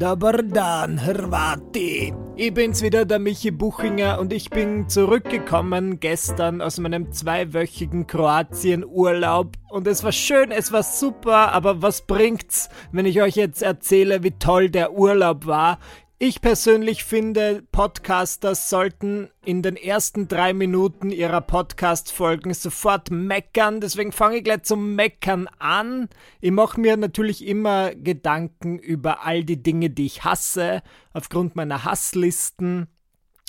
Dobar Hrvati. Ich bin's wieder, der Michi Buchinger, und ich bin zurückgekommen gestern aus meinem zweiwöchigen Kroatien-Urlaub. Und es war schön, es war super, aber was bringt's, wenn ich euch jetzt erzähle, wie toll der Urlaub war? Ich persönlich finde, Podcaster sollten in den ersten drei Minuten ihrer Podcast-Folgen sofort meckern. Deswegen fange ich gleich zum Meckern an. Ich mache mir natürlich immer Gedanken über all die Dinge, die ich hasse, aufgrund meiner Hasslisten.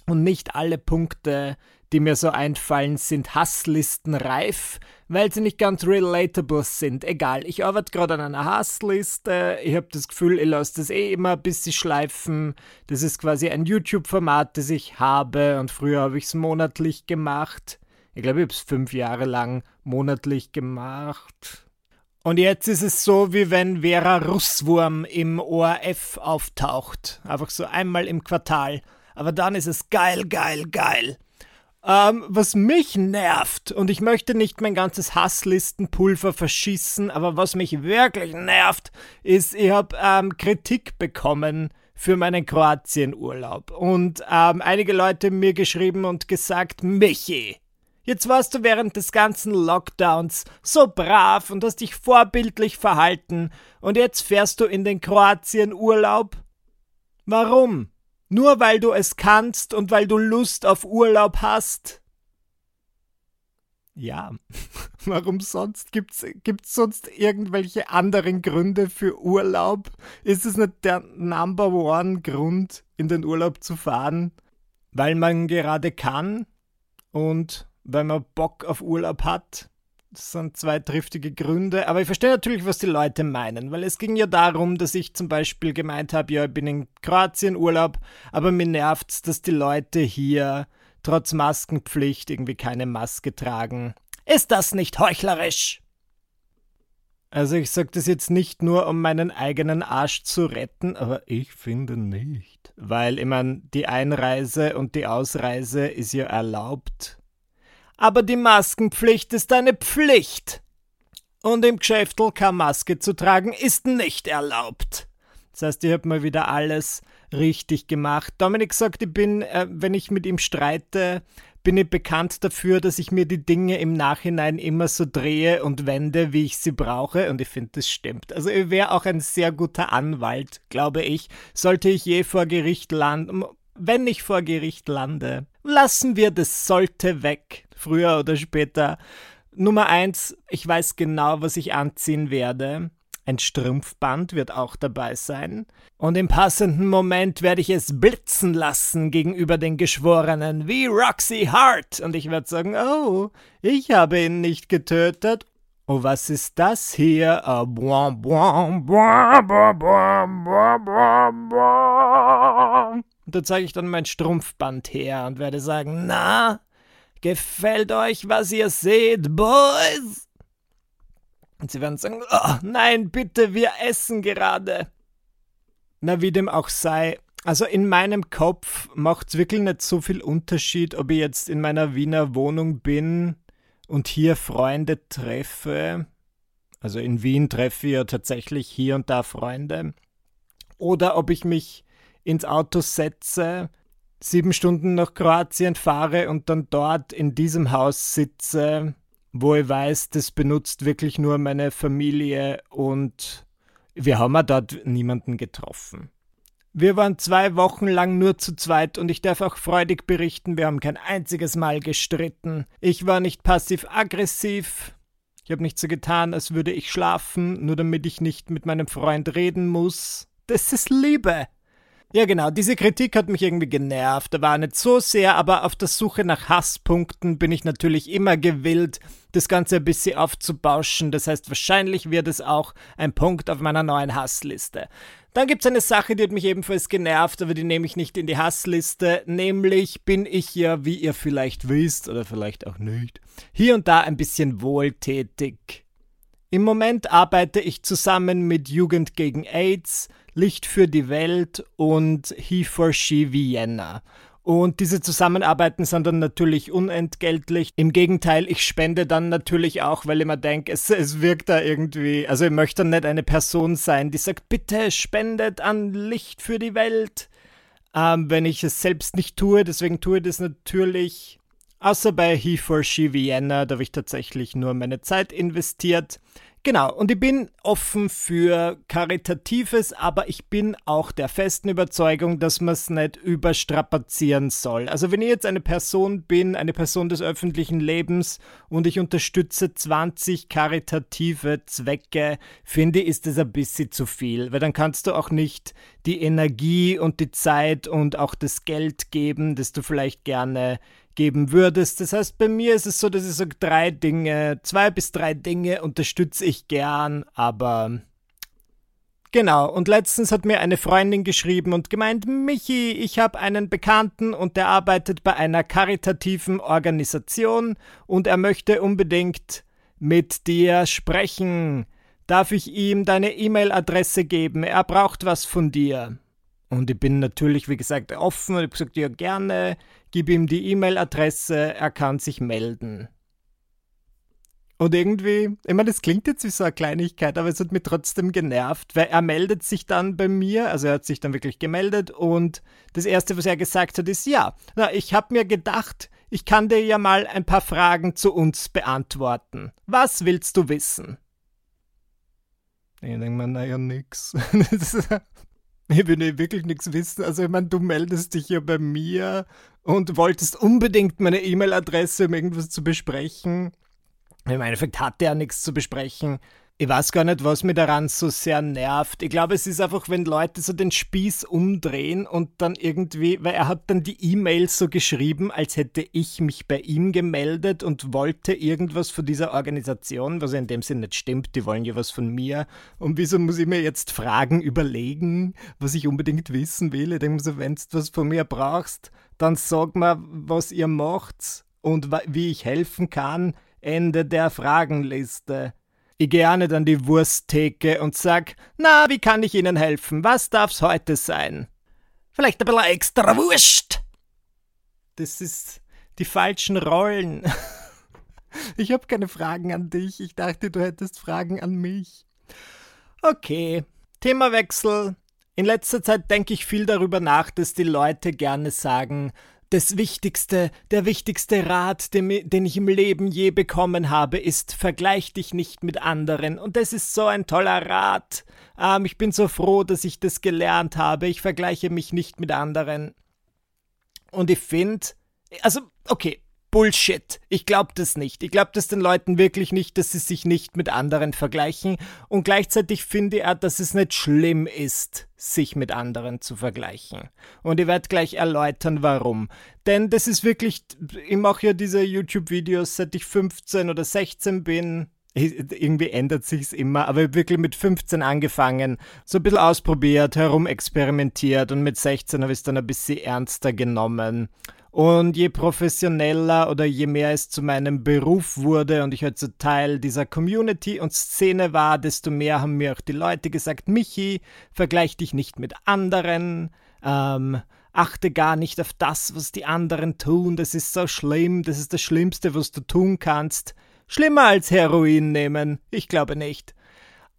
Und nicht alle Punkte, die mir so einfallen, sind Hasslistenreif, weil sie nicht ganz relatable sind. Egal, ich arbeite gerade an einer Hassliste. Ich habe das Gefühl, ich lasse das eh immer ein bisschen schleifen. Das ist quasi ein YouTube-Format, das ich habe und früher habe ich es monatlich gemacht. Ich glaube, ich habe es fünf Jahre lang monatlich gemacht. Und jetzt ist es so, wie wenn Vera Russwurm im ORF auftaucht. Einfach so einmal im Quartal. Aber dann ist es geil, geil, geil. Ähm, was mich nervt, und ich möchte nicht mein ganzes Hasslistenpulver verschießen, aber was mich wirklich nervt, ist, ich habe ähm, Kritik bekommen für meinen Kroatienurlaub. Und ähm, einige Leute mir geschrieben und gesagt, Michi, jetzt warst du während des ganzen Lockdowns so brav und hast dich vorbildlich verhalten, und jetzt fährst du in den Kroatienurlaub? Warum? Nur weil du es kannst und weil du Lust auf Urlaub hast? Ja, warum sonst? Gibt's, gibt's sonst irgendwelche anderen Gründe für Urlaub? Ist es nicht der Number One Grund, in den Urlaub zu fahren? Weil man gerade kann und weil man Bock auf Urlaub hat? Das sind zwei triftige Gründe, aber ich verstehe natürlich, was die Leute meinen, weil es ging ja darum, dass ich zum Beispiel gemeint habe, ja, ich bin in Kroatien Urlaub, aber mir nervt's, dass die Leute hier trotz Maskenpflicht irgendwie keine Maske tragen. Ist das nicht heuchlerisch? Also ich sage das jetzt nicht nur, um meinen eigenen Arsch zu retten, aber ich finde nicht. Weil, ich meine, die Einreise und die Ausreise ist ja erlaubt aber die Maskenpflicht ist eine Pflicht. Und im Geschäftel keine Maske zu tragen ist nicht erlaubt. Das heißt, ich habe mal wieder alles richtig gemacht. Dominik sagt, ich bin, äh, wenn ich mit ihm streite, bin ich bekannt dafür, dass ich mir die Dinge im Nachhinein immer so drehe und wende, wie ich sie brauche. Und ich finde, das stimmt. Also ich wäre auch ein sehr guter Anwalt, glaube ich, sollte ich je vor Gericht landen. Wenn ich vor Gericht lande, lassen wir das sollte weg früher oder später. Nummer eins, ich weiß genau, was ich anziehen werde. Ein Strumpfband wird auch dabei sein. Und im passenden Moment werde ich es blitzen lassen gegenüber den Geschworenen, wie Roxy Hart. Und ich werde sagen, oh, ich habe ihn nicht getötet. Oh, was ist das hier? Oh. Und da zeige ich dann mein Strumpfband her und werde sagen, na, Gefällt euch, was ihr seht, Boys? Und sie werden sagen, oh, nein, bitte, wir essen gerade. Na, wie dem auch sei, also in meinem Kopf macht es wirklich nicht so viel Unterschied, ob ich jetzt in meiner Wiener Wohnung bin und hier Freunde treffe. Also in Wien treffe ich ja tatsächlich hier und da Freunde. Oder ob ich mich ins Auto setze sieben Stunden nach Kroatien fahre und dann dort in diesem Haus sitze, wo ich weiß, das benutzt wirklich nur meine Familie und wir haben ja dort niemanden getroffen. Wir waren zwei Wochen lang nur zu zweit und ich darf auch freudig berichten, wir haben kein einziges Mal gestritten. Ich war nicht passiv-aggressiv. Ich habe nicht so getan, als würde ich schlafen, nur damit ich nicht mit meinem Freund reden muss. Das ist Liebe. Ja, genau, diese Kritik hat mich irgendwie genervt. Da war nicht so sehr, aber auf der Suche nach Hasspunkten bin ich natürlich immer gewillt, das Ganze ein bisschen aufzubauschen. Das heißt, wahrscheinlich wird es auch ein Punkt auf meiner neuen Hassliste. Dann gibt es eine Sache, die hat mich ebenfalls genervt, aber die nehme ich nicht in die Hassliste. Nämlich bin ich ja, wie ihr vielleicht wisst oder vielleicht auch nicht, hier und da ein bisschen wohltätig. Im Moment arbeite ich zusammen mit Jugend gegen AIDS, Licht für die Welt und He for She Vienna. Und diese Zusammenarbeiten sind dann natürlich unentgeltlich. Im Gegenteil, ich spende dann natürlich auch, weil ich mir denke, es, es wirkt da irgendwie. Also ich möchte nicht eine Person sein, die sagt, bitte spendet an Licht für die Welt. Ähm, wenn ich es selbst nicht tue, deswegen tue ich das natürlich. Außer bei He for She Vienna, da habe ich tatsächlich nur meine Zeit investiert. Genau, und ich bin offen für Karitatives, aber ich bin auch der festen Überzeugung, dass man es nicht überstrapazieren soll. Also wenn ich jetzt eine Person bin, eine Person des öffentlichen Lebens und ich unterstütze 20 karitative Zwecke, finde ich, ist das ein bisschen zu viel, weil dann kannst du auch nicht die Energie und die Zeit und auch das Geld geben, das du vielleicht gerne geben würdest. Das heißt, bei mir ist es so, dass ich sage, drei Dinge, zwei bis drei Dinge unterstütze ich gern, aber Genau, und letztens hat mir eine Freundin geschrieben und gemeint, Michi, ich habe einen Bekannten und der arbeitet bei einer karitativen Organisation und er möchte unbedingt mit dir sprechen. Darf ich ihm deine E-Mail-Adresse geben? Er braucht was von dir. Und ich bin natürlich, wie gesagt, offen. Ich habe gesagt, ja, gerne. Gib ihm die E-Mail-Adresse, er kann sich melden. Und irgendwie, ich meine, das klingt jetzt wie so eine Kleinigkeit, aber es hat mich trotzdem genervt, weil er meldet sich dann bei mir, also er hat sich dann wirklich gemeldet und das Erste, was er gesagt hat, ist, ja, na, ich habe mir gedacht, ich kann dir ja mal ein paar Fragen zu uns beantworten. Was willst du wissen? Ich denke mir, naja, nix. Ich will wirklich nichts wissen. Also, ich meine, du meldest dich ja bei mir und wolltest unbedingt meine E-Mail-Adresse, um irgendwas zu besprechen. Im Endeffekt hat er nichts zu besprechen. Ich weiß gar nicht, was mir daran so sehr nervt. Ich glaube, es ist einfach, wenn Leute so den Spieß umdrehen und dann irgendwie, weil er hat dann die E-Mail so geschrieben, als hätte ich mich bei ihm gemeldet und wollte irgendwas von dieser Organisation, was ja in dem Sinn nicht stimmt, die wollen ja was von mir. Und wieso muss ich mir jetzt Fragen überlegen, was ich unbedingt wissen will? Ich denke mir so, wenn du was von mir brauchst, dann sag mal, was ihr macht und wie ich helfen kann. Ende der Fragenliste. Ich gehe auch nicht an die Wursttheke und sag, na, wie kann ich Ihnen helfen? Was darf's heute sein? Vielleicht ein bisschen extra Wurst. Das ist die falschen Rollen. Ich habe keine Fragen an dich. Ich dachte, du hättest Fragen an mich. Okay, Themawechsel. In letzter Zeit denke ich viel darüber nach, dass die Leute gerne sagen, das Wichtigste, der wichtigste Rat, den, den, ich im Leben je bekommen habe, ist, vergleich dich nicht mit anderen. Und das ist so ein toller Rat. Ähm, ich bin so froh, dass ich das gelernt habe. Ich vergleiche mich nicht mit anderen. Und ich finde, also, okay, Bullshit. Ich glaube das nicht. Ich glaube das den Leuten wirklich nicht, dass sie sich nicht mit anderen vergleichen. Und gleichzeitig finde ich auch, dass es nicht schlimm ist, sich mit anderen zu vergleichen. Und ich werde gleich erläutern, warum. Denn das ist wirklich, ich mache ja diese YouTube-Videos, seit ich 15 oder 16 bin. Irgendwie ändert sich's immer, aber ich habe wirklich mit 15 angefangen, so ein bisschen ausprobiert, herumexperimentiert und mit 16 habe ich es dann ein bisschen ernster genommen. Und je professioneller oder je mehr es zu meinem Beruf wurde und ich halt so Teil dieser Community und Szene war, desto mehr haben mir auch die Leute gesagt, Michi, vergleich dich nicht mit anderen, ähm, achte gar nicht auf das, was die anderen tun, das ist so schlimm, das ist das Schlimmste, was du tun kannst. Schlimmer als Heroin nehmen, ich glaube nicht.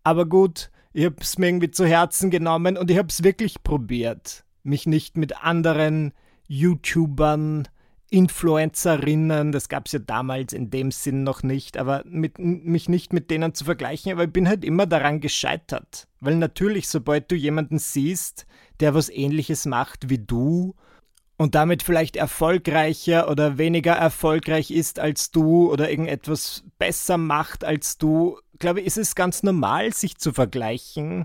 Aber gut, ich hab's mir irgendwie zu Herzen genommen und ich hab's wirklich probiert, mich nicht mit anderen YouTubern, Influencerinnen, das gab es ja damals in dem Sinn noch nicht, aber mit, mich nicht mit denen zu vergleichen, aber ich bin halt immer daran gescheitert. Weil natürlich, sobald du jemanden siehst, der was ähnliches macht wie du und damit vielleicht erfolgreicher oder weniger erfolgreich ist als du oder irgendetwas besser macht als du, glaube ich, ist es ganz normal, sich zu vergleichen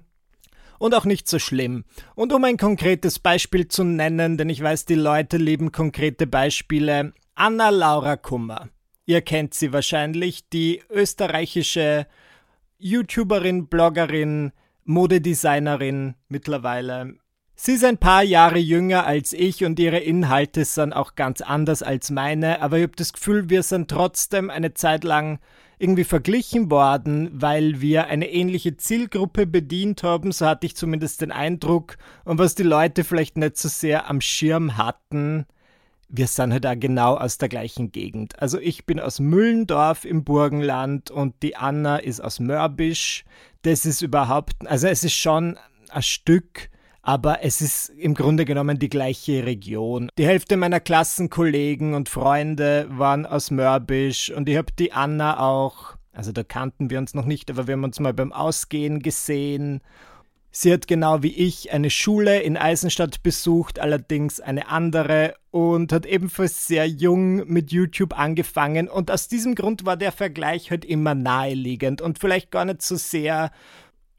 und auch nicht so schlimm. Und um ein konkretes Beispiel zu nennen, denn ich weiß, die Leute lieben konkrete Beispiele, Anna Laura Kummer. Ihr kennt sie wahrscheinlich, die österreichische YouTuberin, Bloggerin, Modedesignerin mittlerweile. Sie ist ein paar Jahre jünger als ich und ihre Inhalte sind auch ganz anders als meine, aber ich habe das Gefühl, wir sind trotzdem eine Zeit lang irgendwie verglichen worden, weil wir eine ähnliche Zielgruppe bedient haben, so hatte ich zumindest den Eindruck, und was die Leute vielleicht nicht so sehr am Schirm hatten, wir sind halt auch genau aus der gleichen Gegend. Also ich bin aus Müllendorf im Burgenland und die Anna ist aus Mörbisch. Das ist überhaupt, also es ist schon ein Stück, aber es ist im Grunde genommen die gleiche Region. Die Hälfte meiner Klassenkollegen und Freunde waren aus Mörbisch und ich habe die Anna auch, also da kannten wir uns noch nicht, aber wir haben uns mal beim Ausgehen gesehen. Sie hat genau wie ich eine Schule in Eisenstadt besucht, allerdings eine andere und hat ebenfalls sehr jung mit YouTube angefangen. Und aus diesem Grund war der Vergleich halt immer naheliegend und vielleicht gar nicht so sehr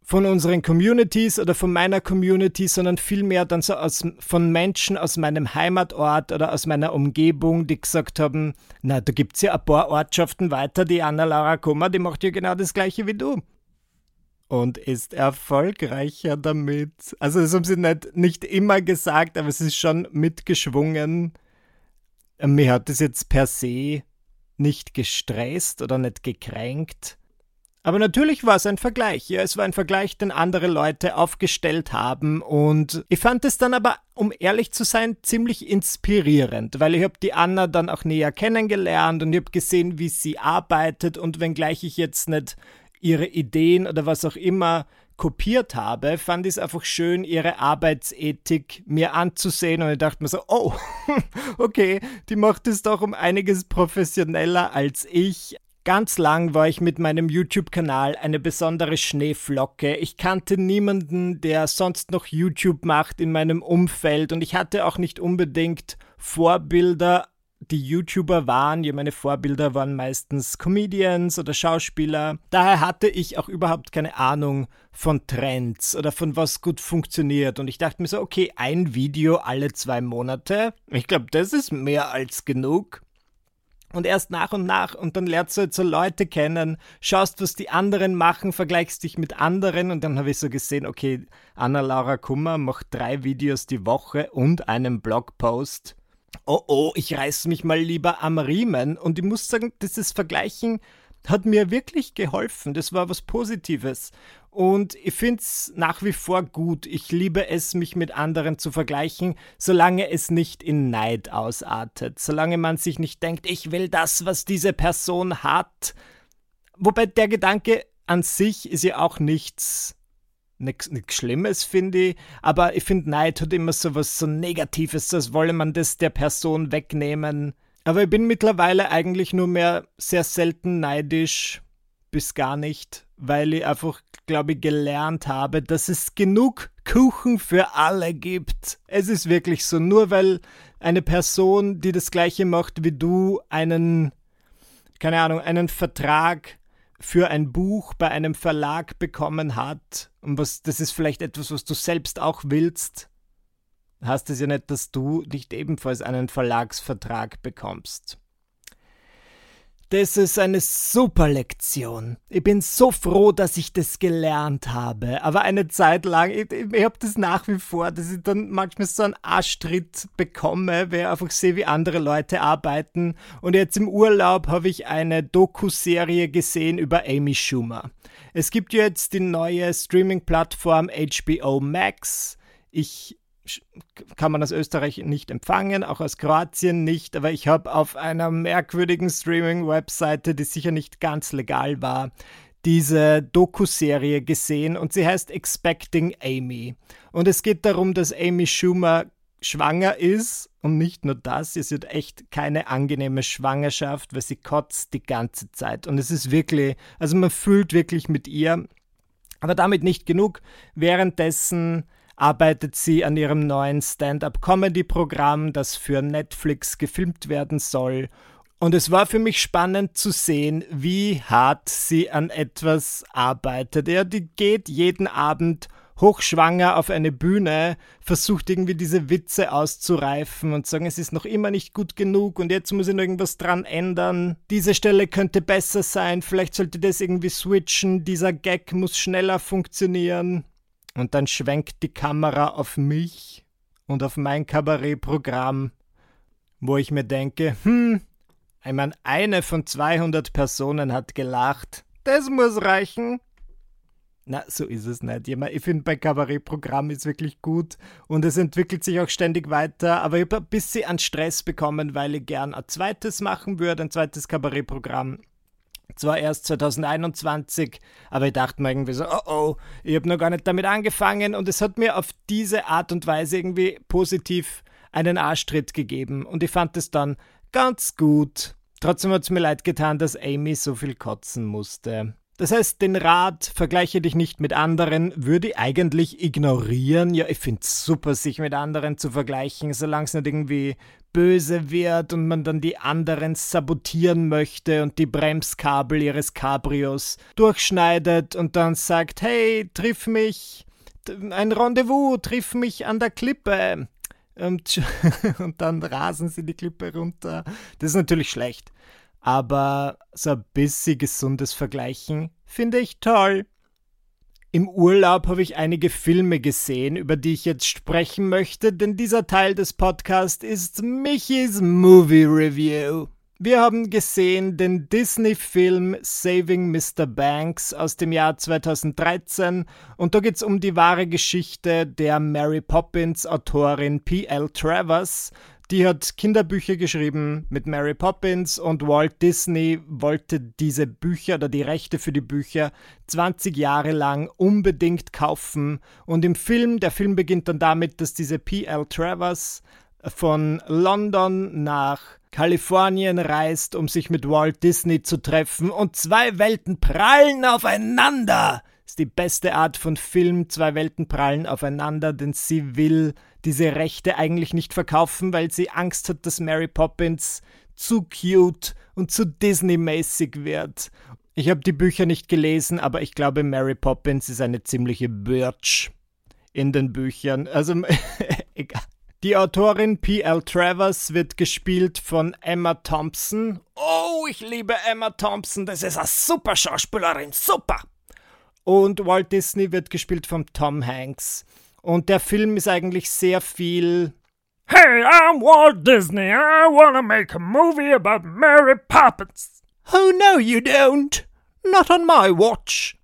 von unseren Communities oder von meiner Community, sondern vielmehr dann so aus, von Menschen aus meinem Heimatort oder aus meiner Umgebung, die gesagt haben, na, da gibt es ja ein paar Ortschaften weiter, die Anna-Laura Kummer, die macht ja genau das gleiche wie du und ist erfolgreicher damit. Also das haben sie nicht, nicht immer gesagt, aber es ist schon mitgeschwungen. Mir hat es jetzt per se nicht gestresst oder nicht gekränkt. Aber natürlich war es ein Vergleich. Ja, es war ein Vergleich, den andere Leute aufgestellt haben. Und ich fand es dann aber, um ehrlich zu sein, ziemlich inspirierend, weil ich habe die Anna dann auch näher kennengelernt und ich habe gesehen, wie sie arbeitet. Und wenngleich ich jetzt nicht ihre Ideen oder was auch immer kopiert habe, fand ich es einfach schön, ihre Arbeitsethik mir anzusehen und ich dachte mir so, oh, okay, die macht es doch um einiges professioneller als ich. Ganz lang war ich mit meinem YouTube-Kanal eine besondere Schneeflocke. Ich kannte niemanden, der sonst noch YouTube macht in meinem Umfeld und ich hatte auch nicht unbedingt Vorbilder die YouTuber waren, ja, meine Vorbilder waren meistens Comedians oder Schauspieler. Daher hatte ich auch überhaupt keine Ahnung von Trends oder von was gut funktioniert. Und ich dachte mir so, okay, ein Video alle zwei Monate. Ich glaube, das ist mehr als genug. Und erst nach und nach und dann lernst du halt so Leute kennen, schaust, was die anderen machen, vergleichst dich mit anderen und dann habe ich so gesehen, okay, Anna-Laura Kummer macht drei Videos die Woche und einen Blogpost oh oh, ich reiß mich mal lieber am Riemen. Und ich muss sagen, dieses Vergleichen hat mir wirklich geholfen. Das war was Positives. Und ich finde es nach wie vor gut. Ich liebe es, mich mit anderen zu vergleichen, solange es nicht in Neid ausartet. Solange man sich nicht denkt, ich will das, was diese Person hat. Wobei der Gedanke an sich ist ja auch nichts nichts Schlimmes, finde ich. Aber ich finde, Neid hat immer so was so Negatives, als wolle man das der Person wegnehmen. Aber ich bin mittlerweile eigentlich nur mehr sehr selten neidisch, bis gar nicht, weil ich einfach, glaube ich, gelernt habe, dass es genug Kuchen für alle gibt. Es ist wirklich so, nur weil eine Person, die das gleiche macht wie du, einen, keine Ahnung, einen Vertrag für ein Buch bei einem Verlag bekommen hat, und was, das ist vielleicht etwas, was du selbst auch willst, heißt es ja nicht, dass du nicht ebenfalls einen Verlagsvertrag bekommst. Das ist eine super Lektion. Ich bin so froh, dass ich das gelernt habe. Aber eine Zeit lang, ich, ich habe das nach wie vor, dass ich dann manchmal so einen Arschtritt bekomme, wenn ich einfach sehe, wie andere Leute arbeiten. Und jetzt im Urlaub habe ich eine Doku-Serie gesehen über Amy Schumer. Es gibt jetzt die neue Streaming-Plattform HBO Max. Ich kann man aus Österreich nicht empfangen, auch aus Kroatien nicht, aber ich habe auf einer merkwürdigen Streaming-Webseite, die sicher nicht ganz legal war, diese Doku-Serie gesehen und sie heißt Expecting Amy. Und es geht darum, dass Amy Schumer schwanger ist und nicht nur das, sie hat echt keine angenehme Schwangerschaft, weil sie kotzt die ganze Zeit und es ist wirklich, also man fühlt wirklich mit ihr, aber damit nicht genug. Währenddessen arbeitet sie an ihrem neuen Stand-up-Comedy-Programm, das für Netflix gefilmt werden soll. Und es war für mich spannend zu sehen, wie hart sie an etwas arbeitet. Ja, die geht jeden Abend hochschwanger auf eine Bühne, versucht irgendwie diese Witze auszureifen und sagen, es ist noch immer nicht gut genug und jetzt muss ich noch irgendwas dran ändern. Diese Stelle könnte besser sein, vielleicht sollte das irgendwie switchen, dieser Gag muss schneller funktionieren. Und dann schwenkt die Kamera auf mich und auf mein Kabarettprogramm, wo ich mir denke, hm, ich meine, eine von 200 Personen hat gelacht. Das muss reichen. Na, so ist es nicht. Ich finde, bei Kabarettprogramm ist wirklich gut und es entwickelt sich auch ständig weiter. Aber ich habe ein bisschen an Stress bekommen, weil ich gern ein zweites machen würde, ein zweites Kabarettprogramm. Zwar erst 2021, aber ich dachte mir irgendwie so, oh oh, ich habe noch gar nicht damit angefangen und es hat mir auf diese Art und Weise irgendwie positiv einen Arschtritt gegeben und ich fand es dann ganz gut. Trotzdem hat es mir leid getan, dass Amy so viel kotzen musste. Das heißt, den Rat, vergleiche dich nicht mit anderen, würde ich eigentlich ignorieren. Ja, ich finde es super, sich mit anderen zu vergleichen, solange es nicht irgendwie böse wird und man dann die anderen sabotieren möchte und die Bremskabel ihres Cabrios durchschneidet und dann sagt, hey, triff mich, ein Rendezvous, triff mich an der Klippe. Und, und dann rasen sie die Klippe runter. Das ist natürlich schlecht. Aber so ein bisschen gesundes Vergleichen finde ich toll. Im Urlaub habe ich einige Filme gesehen, über die ich jetzt sprechen möchte, denn dieser Teil des Podcasts ist Michis Movie Review. Wir haben gesehen den Disney-Film Saving Mr. Banks aus dem Jahr 2013 und da geht es um die wahre Geschichte der Mary Poppins-Autorin P.L. Travers, die hat Kinderbücher geschrieben mit Mary Poppins und Walt Disney wollte diese Bücher oder die Rechte für die Bücher 20 Jahre lang unbedingt kaufen. Und im Film, der Film beginnt dann damit, dass diese P.L. Travers von London nach Kalifornien reist, um sich mit Walt Disney zu treffen und zwei Welten prallen aufeinander. Ist die beste Art von Film, zwei Welten prallen aufeinander, denn sie will diese Rechte eigentlich nicht verkaufen, weil sie Angst hat, dass Mary Poppins zu cute und zu Disney-mäßig wird. Ich habe die Bücher nicht gelesen, aber ich glaube, Mary Poppins ist eine ziemliche Birch in den Büchern. Also, egal. Die Autorin P.L. Travers wird gespielt von Emma Thompson. Oh, ich liebe Emma Thompson, das ist eine super Schauspielerin, super! Und Walt Disney wird gespielt von Tom Hanks. Und der Film ist eigentlich sehr viel. Hey, I'm Walt Disney. I wanna make a movie about Mary Poppins. Oh no, you don't. Not on my watch.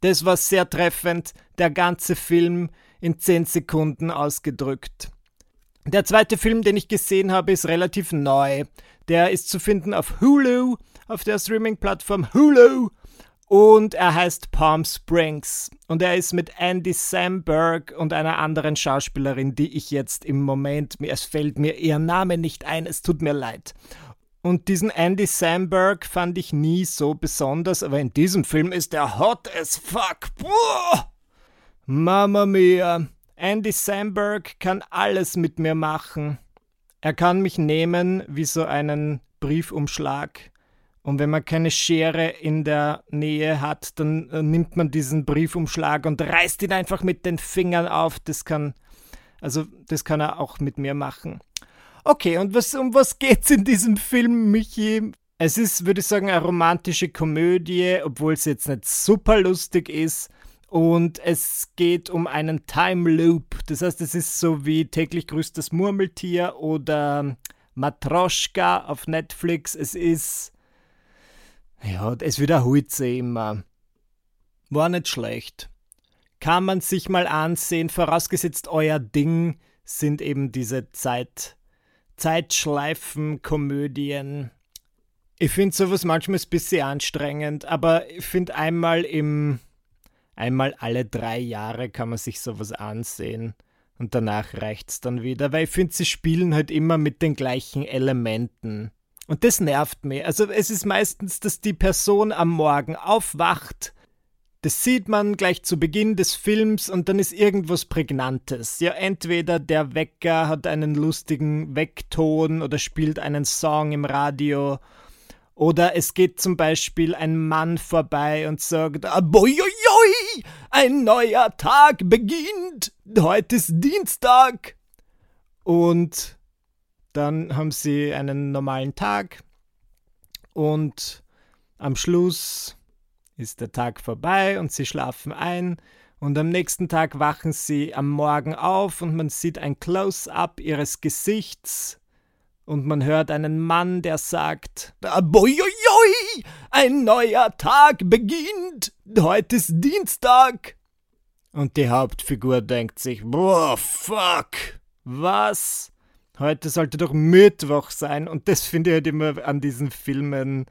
Das war sehr treffend, der ganze Film in 10 Sekunden ausgedrückt. Der zweite Film, den ich gesehen habe, ist relativ neu. Der ist zu finden auf Hulu, auf der Streaming-Plattform Hulu und er heißt Palm Springs. Und er ist mit Andy Samberg und einer anderen Schauspielerin, die ich jetzt im Moment, es fällt mir ihr Name nicht ein, es tut mir leid. Und diesen Andy Samberg fand ich nie so besonders, aber in diesem Film ist er hot as fuck. Boah! Mama mia. Andy Samberg kann alles mit mir machen. Er kann mich nehmen wie so einen Briefumschlag und wenn man keine Schere in der Nähe hat, dann äh, nimmt man diesen Briefumschlag und reißt ihn einfach mit den Fingern auf. Das kann, also das kann er auch mit mir machen. Okay, und was, um was geht's in diesem Film, Michi? Es ist, würde ich sagen, eine romantische Komödie, obwohl es jetzt nicht super lustig ist. Und es geht um einen Time Loop. Das heißt, es ist so wie täglich grüßt das Murmeltier oder Matroschka auf Netflix. Es ist ja, es wiederholt sich immer. War nicht schlecht. Kann man sich mal ansehen, vorausgesetzt euer Ding sind eben diese Zeit, Zeitschleifen-Komödien. Ich finde sowas manchmal ein bisschen anstrengend, aber ich finde einmal im, einmal alle drei Jahre kann man sich sowas ansehen. Und danach reicht's dann wieder, weil ich finde, sie spielen halt immer mit den gleichen Elementen. Und das nervt mich. Also es ist meistens, dass die Person am Morgen aufwacht. Das sieht man gleich zu Beginn des Films und dann ist irgendwas Prägnantes. Ja, entweder der Wecker hat einen lustigen Weckton oder spielt einen Song im Radio. Oder es geht zum Beispiel ein Mann vorbei und sagt, Aboioi, ein neuer Tag beginnt. Heute ist Dienstag. Und dann haben sie einen normalen Tag und am Schluss ist der Tag vorbei und sie schlafen ein und am nächsten Tag wachen sie am Morgen auf und man sieht ein Close-up ihres Gesichts und man hört einen Mann, der sagt, Boioi, ein neuer Tag beginnt, heute ist Dienstag. Und die Hauptfigur denkt sich, boah, fuck, was? Heute sollte doch Mittwoch sein. Und das finde ich halt immer an diesen Filmen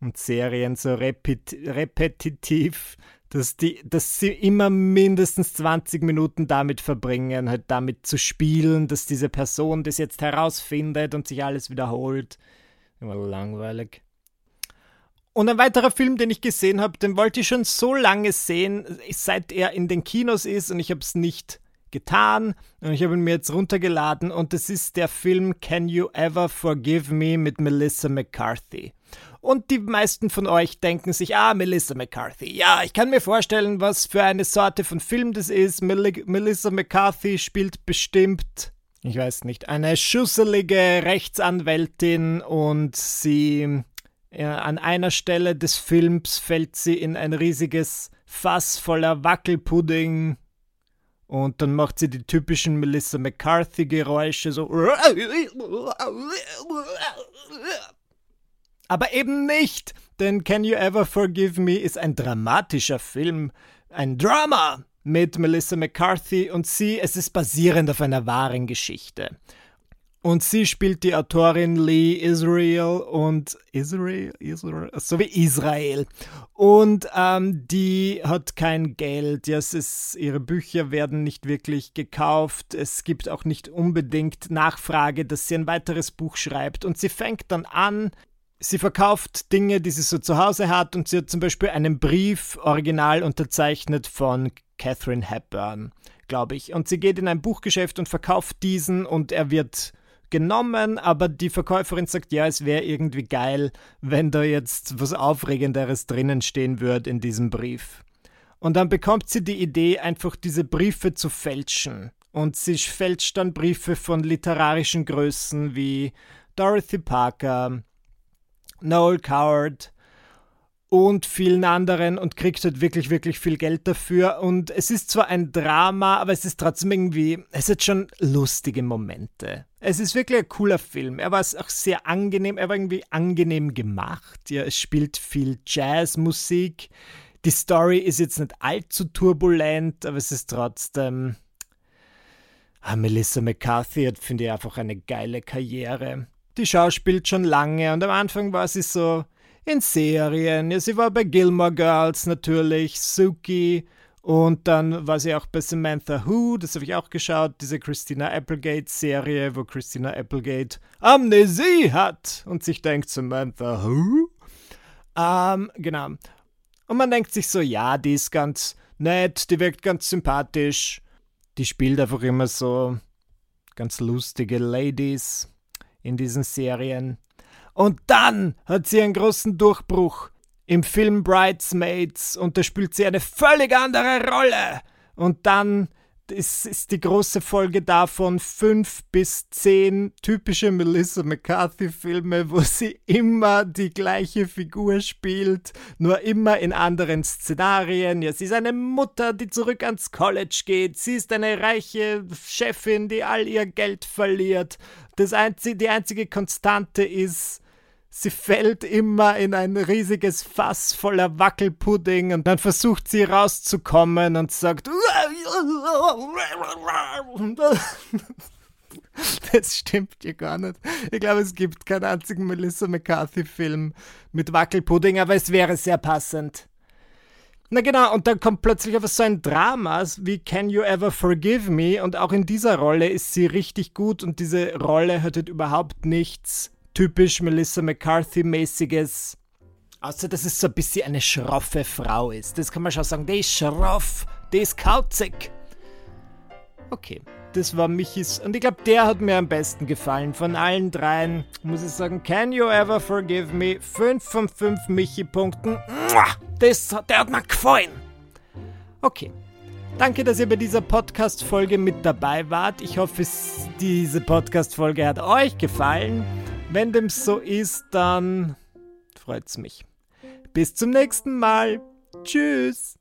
und Serien so repet repetitiv, dass, die, dass sie immer mindestens 20 Minuten damit verbringen, halt damit zu spielen, dass diese Person das jetzt herausfindet und sich alles wiederholt. Immer langweilig. Und ein weiterer Film, den ich gesehen habe, den wollte ich schon so lange sehen, seit er in den Kinos ist und ich habe es nicht getan und ich habe ihn mir jetzt runtergeladen und das ist der Film Can You Ever Forgive Me mit Melissa McCarthy. Und die meisten von euch denken sich, ah, Melissa McCarthy. Ja, ich kann mir vorstellen, was für eine Sorte von Film das ist. Mel Melissa McCarthy spielt bestimmt, ich weiß nicht, eine schusselige Rechtsanwältin und sie ja, an einer Stelle des Films fällt sie in ein riesiges Fass voller Wackelpudding und dann macht sie die typischen Melissa McCarthy-Geräusche so. Aber eben nicht, denn Can You Ever Forgive Me ist ein dramatischer Film, ein Drama mit Melissa McCarthy und sie, es ist basierend auf einer wahren Geschichte. Und sie spielt die Autorin Lee Israel und Israel, Israel, so wie Israel. Und ähm, die hat kein Geld. Ja, ist, ihre Bücher werden nicht wirklich gekauft. Es gibt auch nicht unbedingt Nachfrage, dass sie ein weiteres Buch schreibt. Und sie fängt dann an, sie verkauft Dinge, die sie so zu Hause hat. Und sie hat zum Beispiel einen Brief original unterzeichnet von Catherine Hepburn, glaube ich. Und sie geht in ein Buchgeschäft und verkauft diesen und er wird genommen, aber die Verkäuferin sagt, ja, es wäre irgendwie geil, wenn da jetzt was Aufregenderes drinnen stehen würde in diesem Brief. Und dann bekommt sie die Idee, einfach diese Briefe zu fälschen. Und sie fälscht dann Briefe von literarischen Größen wie Dorothy Parker, Noel Coward, und vielen anderen und kriegt halt wirklich, wirklich viel Geld dafür. Und es ist zwar ein Drama, aber es ist trotzdem irgendwie, es hat schon lustige Momente. Es ist wirklich ein cooler Film. Er war auch sehr angenehm, er war irgendwie angenehm gemacht. Ja, es spielt viel Jazzmusik. Die Story ist jetzt nicht allzu turbulent, aber es ist trotzdem. Ah, Melissa McCarthy hat, finde ich, einfach eine geile Karriere. Die schauspielt schon lange und am Anfang war sie so in Serien. Ja, sie war bei Gilmore Girls natürlich, Suki und dann war sie auch bei Samantha Who, das habe ich auch geschaut, diese Christina Applegate-Serie, wo Christina Applegate Amnesie hat und sich denkt, Samantha Who? Ähm, genau. Und man denkt sich so, ja, die ist ganz nett, die wirkt ganz sympathisch. Die spielt einfach immer so ganz lustige Ladies in diesen Serien. Und dann hat sie einen großen Durchbruch im Film Bridesmaids und da spielt sie eine völlig andere Rolle. Und dann ist, ist die große Folge davon fünf bis zehn typische Melissa McCarthy-Filme, wo sie immer die gleiche Figur spielt, nur immer in anderen Szenarien. Ja, sie ist eine Mutter, die zurück ans College geht. Sie ist eine reiche Chefin, die all ihr Geld verliert. Das einzige, die einzige Konstante ist, sie fällt immer in ein riesiges Fass voller Wackelpudding und dann versucht sie rauszukommen und sagt, das stimmt ja gar nicht. Ich glaube, es gibt keinen einzigen Melissa McCarthy-Film mit Wackelpudding, aber es wäre sehr passend. Na genau, und dann kommt plötzlich aber so ein Drama wie Can You Ever Forgive Me? Und auch in dieser Rolle ist sie richtig gut und diese Rolle hat halt überhaupt nichts typisch Melissa McCarthy-mäßiges. Außer, dass es so ein bisschen eine schroffe Frau ist. Das kann man schon sagen. Die ist schroff, die ist kauzig. Okay, das war Michis. Und ich glaube, der hat mir am besten gefallen. Von allen dreien muss ich sagen, Can You Ever Forgive Me? 5 von 5 Michi-Punkten. Das, der hat mir gefallen. Okay. Danke, dass ihr bei dieser Podcast-Folge mit dabei wart. Ich hoffe, diese Podcast-Folge hat euch gefallen. Wenn dem so ist, dann freut's mich. Bis zum nächsten Mal. Tschüss.